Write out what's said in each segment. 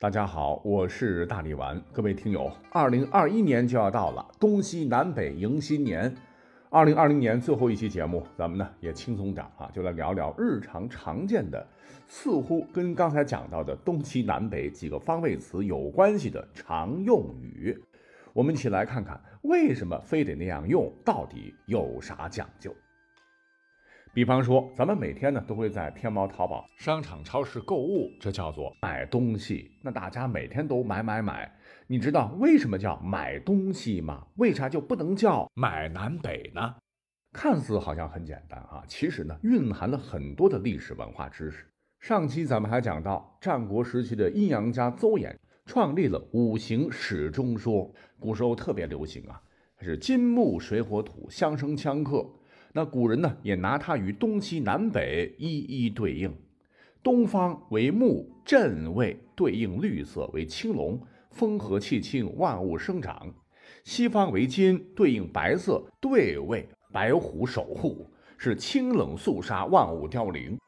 大家好，我是大力丸。各位听友，二零二一年就要到了，东西南北迎新年。二零二零年最后一期节目，咱们呢也轻松点啊，就来聊聊日常常见的，似乎跟刚才讲到的东西南北几个方位词有关系的常用语。我们一起来看看，为什么非得那样用，到底有啥讲究？比方说，咱们每天呢都会在天猫、淘宝、商场、超市购物，这叫做买东西。那大家每天都买买买，你知道为什么叫买东西吗？为啥就不能叫买南北呢？看似好像很简单啊，其实呢蕴含了很多的历史文化知识。上期咱们还讲到，战国时期的阴阳家邹衍创立了五行始终说，古时候特别流行啊，是金木水火土相生相克。那古人呢，也拿它与东西南北一一对应。东方为木，震位对应绿色为青龙，风和气清，万物生长；西方为金，对应白色，对位白虎守护，是清冷肃杀，万物凋零。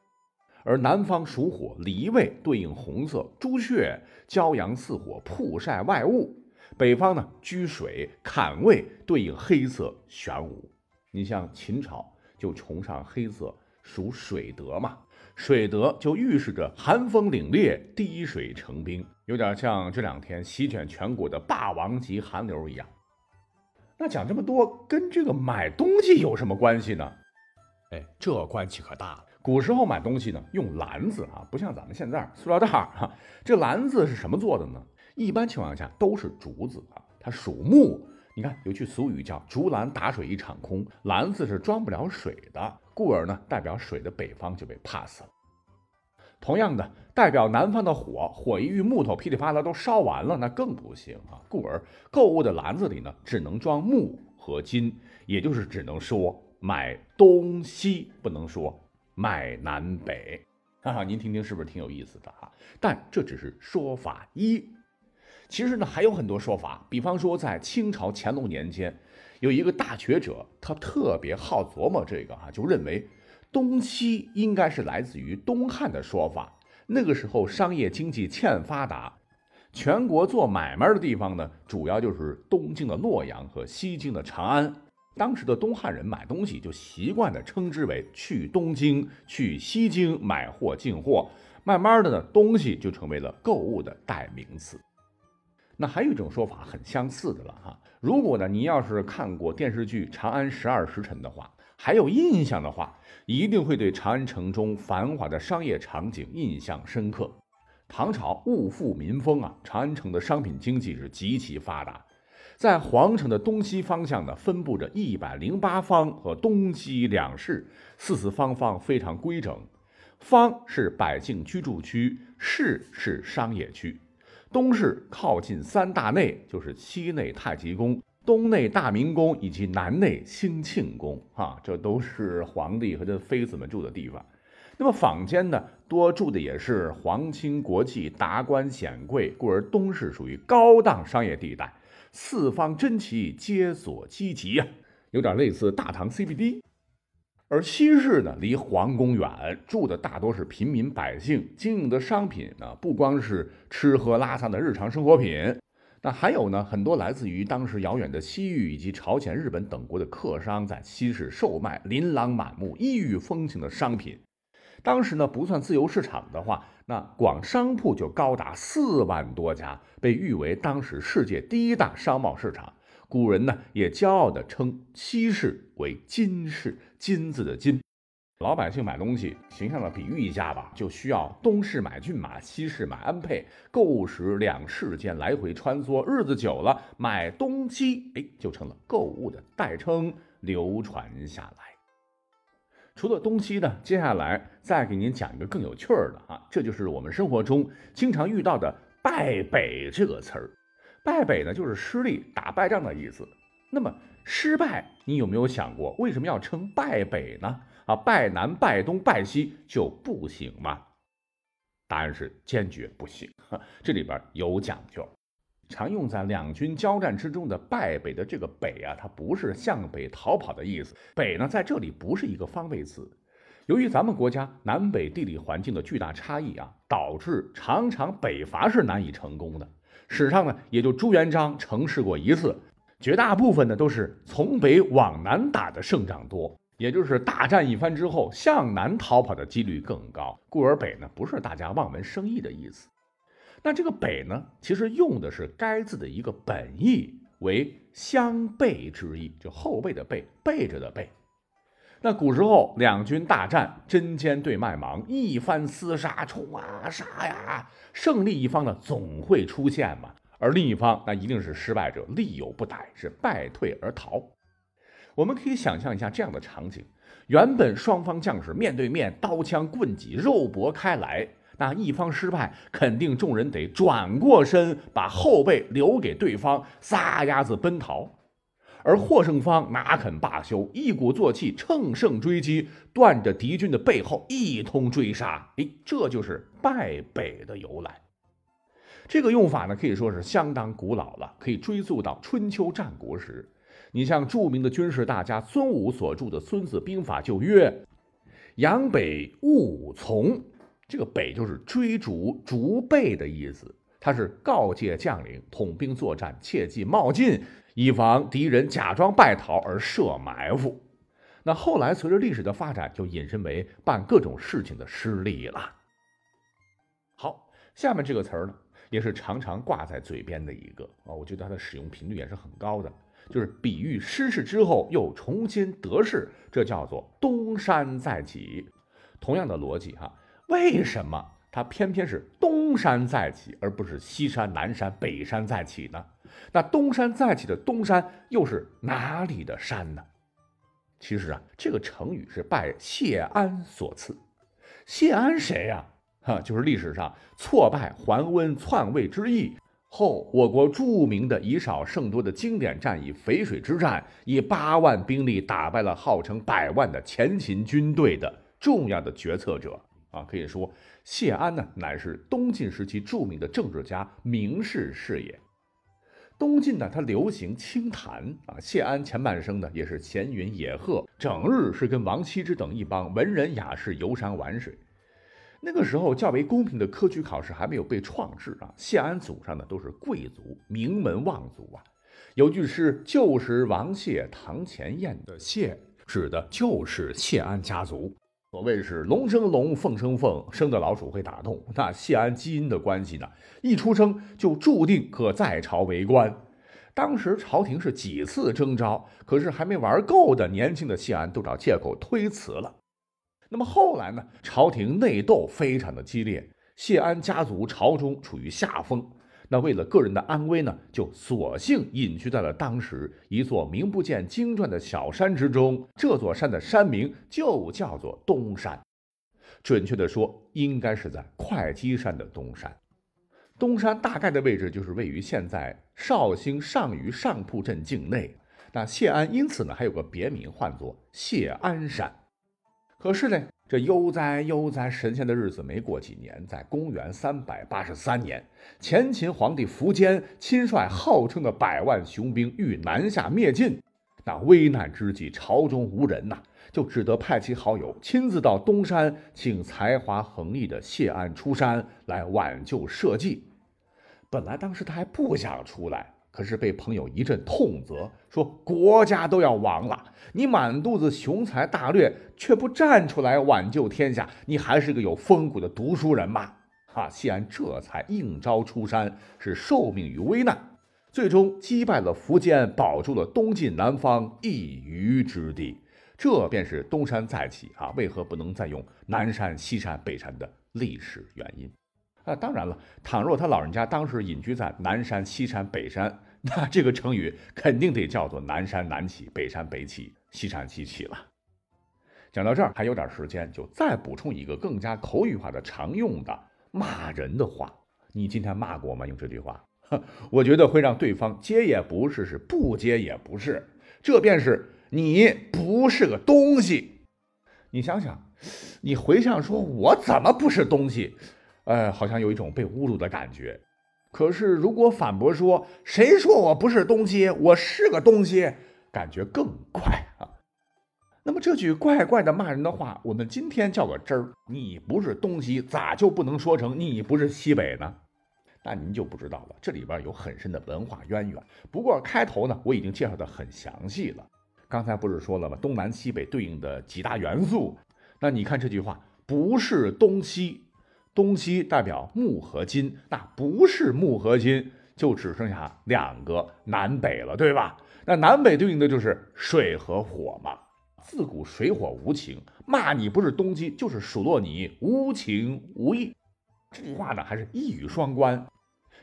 而南方属火，离位对应红色，朱雀骄阳似火，曝晒外物。北方呢居水，坎位对应黑色，玄武。你像秦朝就崇尚黑色，属水德嘛，水德就预示着寒风凛冽，滴水成冰，有点像这两天席卷全国的霸王级寒流一样。那讲这么多，跟这个买东西有什么关系呢？哎，这关系可大了。古时候买东西呢，用篮子啊，不像咱们现在塑料袋儿哈。这篮子是什么做的呢？一般情况下都是竹子啊，它属木。你看，有句俗语叫“竹篮打水一场空”，篮子是装不了水的，故而呢，代表水的北方就被 pass 了。同样的，代表南方的火，火一遇木头，噼里啪啦都烧完了，那更不行啊。故而购物的篮子里呢，只能装木和金，也就是只能说买东西，不能说买南北。哈哈，您听听是不是挺有意思的哈？但这只是说法一。其实呢，还有很多说法。比方说，在清朝乾隆年间，有一个大学者，他特别好琢磨这个啊，就认为东西应该是来自于东汉的说法。那个时候商业经济欠发达，全国做买卖的地方呢，主要就是东京的洛阳和西京的长安。当时的东汉人买东西就习惯的称之为去东京、去西京买货进货，慢慢的呢，东西就成为了购物的代名词。那还有一种说法很相似的了哈，如果呢你要是看过电视剧《长安十二时辰》的话，还有印象的话，一定会对长安城中繁华的商业场景印象深刻。唐朝物富民丰啊，长安城的商品经济是极其发达，在皇城的东西方向呢，分布着一百零八坊和东西两市，四四方方非常规整。坊是百姓居住区，市是商业区。东市靠近三大内，就是西内太极宫、东内大明宫以及南内兴庆宫，啊，这都是皇帝和他妃子们住的地方。那么坊间呢，多住的也是皇亲国戚、达官显贵，故而东市属于高档商业地带，四方珍奇皆所积集呀，有点类似大唐 CBD。而西市呢，离皇宫远，住的大多是平民百姓，经营的商品呢，不光是吃喝拉撒的日常生活品，那还有呢，很多来自于当时遥远的西域以及朝鲜、日本等国的客商在西市售卖琳琅满目、异域风情的商品。当时呢，不算自由市场的话，那广商铺就高达四万多家，被誉为当时世界第一大商贸市场。古人呢也骄傲地称西市为金市，金字的金。老百姓买东西，形象的比喻一下吧，就需要东市买骏马，西市买鞍辔。购时两市间来回穿梭，日子久了，买东西哎就成了购物的代称，流传下来。除了东西呢，接下来再给您讲一个更有趣儿的啊，这就是我们生活中经常遇到的“败北”这个词儿。败北呢，就是失利、打败仗的意思。那么失败，你有没有想过为什么要称败北呢？啊，败南、败东、败西就不行吗？答案是坚决不行。这里边有讲究。常用在两军交战之中的败北的这个北啊，它不是向北逃跑的意思。北呢，在这里不是一个方位词。由于咱们国家南北地理环境的巨大差异啊，导致常常北伐是难以成功的。史上呢，也就朱元璋尝试过一次，绝大部分呢都是从北往南打的胜仗多，也就是大战一番之后，向南逃跑的几率更高。故而北呢，不是大家望文生义的意思。那这个北呢，其实用的是该字的一个本意，为相背之意，就后背的背，背着的背。那古时候两军大战，针尖对麦芒，一番厮杀，冲啊杀呀，胜利一方呢总会出现嘛，而另一方那一定是失败者，力有不逮，是败退而逃。我们可以想象一下这样的场景：原本双方将士面对面，刀枪棍戟，肉搏开来，那一方失败，肯定众人得转过身，把后背留给对方，撒丫子奔逃。而获胜方哪肯罢休，一鼓作气，乘胜追击，断着敌军的背后，一通追杀。哎，这就是败北的由来。这个用法呢，可以说是相当古老了，可以追溯到春秋战国时。你像著名的军事大家孙武所著的《孙子兵法》就曰：“扬北勿从。”这个“北”就是追逐、逐背的意思，它是告诫将领统兵作战，切忌冒进。以防敌人假装败逃而设埋伏，那后来随着历史的发展，就引申为办各种事情的失利了。好，下面这个词儿呢，也是常常挂在嘴边的一个啊，我觉得它的使用频率也是很高的，就是比喻失势之后又重新得势，这叫做东山再起。同样的逻辑哈，为什么它偏偏是东山再起，而不是西山、南山、北山再起呢？那东山再起的东山又是哪里的山呢？其实啊，这个成语是拜谢安所赐。谢安谁呀？哈，就是历史上挫败桓温篡位之役后，我国著名的以少胜多的经典战役淝水之战，以八万兵力打败了号称百万的前秦军队的重要的决策者啊。可以说，谢安呢，乃是东晋时期著名的政治家、名士是也。东晋呢，它流行清谈啊。谢安前半生呢，也是闲云野鹤，整日是跟王羲之等一帮文人雅士游山玩水。那个时候，较为公平的科举考试还没有被创制啊。谢安祖上呢，都是贵族，名门望族啊。有句诗：“旧时王谢堂前燕”的谢，指的就是谢安家族。所谓是龙生龙，凤生凤，生的老鼠会打洞。那谢安基因的关系呢？一出生就注定可在朝为官。当时朝廷是几次征召，可是还没玩够的年轻的谢安都找借口推辞了。那么后来呢？朝廷内斗非常的激烈，谢安家族朝中处于下风。那为了个人的安危呢，就索性隐居在了当时一座名不见经传的小山之中。这座山的山名就叫做东山，准确的说，应该是在会稽山的东山。东山大概的位置就是位于现在绍兴上虞上铺镇境内。那谢安因此呢，还有个别名，唤作谢安山。可是呢？这悠哉悠哉，神仙的日子没过几年，在公元三百八十三年，前秦皇帝苻坚亲率号称的百万雄兵欲南下灭晋。那危难之际，朝中无人呐，就只得派其好友亲自到东山，请才华横溢的谢安出山来挽救社稷。本来当时他还不想出来。可是被朋友一阵痛责，说国家都要亡了，你满肚子雄才大略，却不站出来挽救天下，你还是个有风骨的读书人吗？哈，谢安这才应招出山，是受命于危难，最终击败了苻坚，保住了东晋南方一隅之地。这便是东山再起啊，为何不能再用南山、西山、北山的历史原因？啊，当然了，倘若他老人家当时隐居在南山、西山、北山，那这个成语肯定得叫做南山南起，北山北起，西山西起了。讲到这儿还有点时间，就再补充一个更加口语化的常用的骂人的话。你今天骂过吗？用这句话，我觉得会让对方接也不是，是不接也不是，这便是你不是个东西。你想想，你回想说，我怎么不是东西？呃，好像有一种被侮辱的感觉。可是如果反驳说“谁说我不是东西，我是个东西”，感觉更怪啊。那么这句怪怪的骂人的话，我们今天叫个真儿。你不是东西，咋就不能说成你不是西北呢？那您就不知道了，这里边有很深的文化渊源。不过开头呢，我已经介绍的很详细了。刚才不是说了吗？东南西北对应的几大元素。那你看这句话，不是东西，东西代表木和金，那不是木和金，就只剩下两个南北了，对吧？那南北对应的就是水和火嘛。自古水火无情，骂你不是东西，就是数落你无情无义。这句话呢，还是一语双关，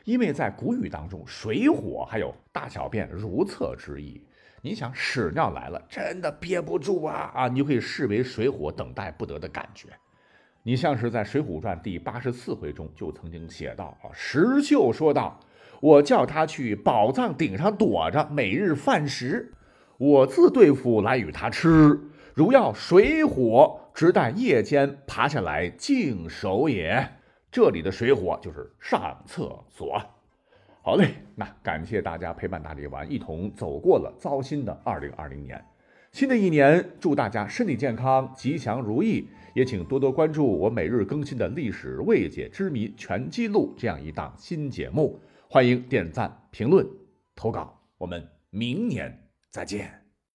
因为在古语当中，水火还有大小便如厕之意。你想屎尿来了，真的憋不住啊啊！你就可以视为水火等待不得的感觉。你像是在《水浒传》第八十四回中就曾经写到啊，石秀说道：“我叫他去宝藏顶上躲着，每日饭食，我自对付来与他吃。如要水火，只待夜间爬下来净手也。”这里的水火就是上厕所。好嘞，那感谢大家陪伴大力丸一同走过了糟心的二零二零年。新的一年，祝大家身体健康、吉祥如意。也请多多关注我每日更新的历史未解之谜全记录这样一档新节目。欢迎点赞、评论、投稿。我们明年再见。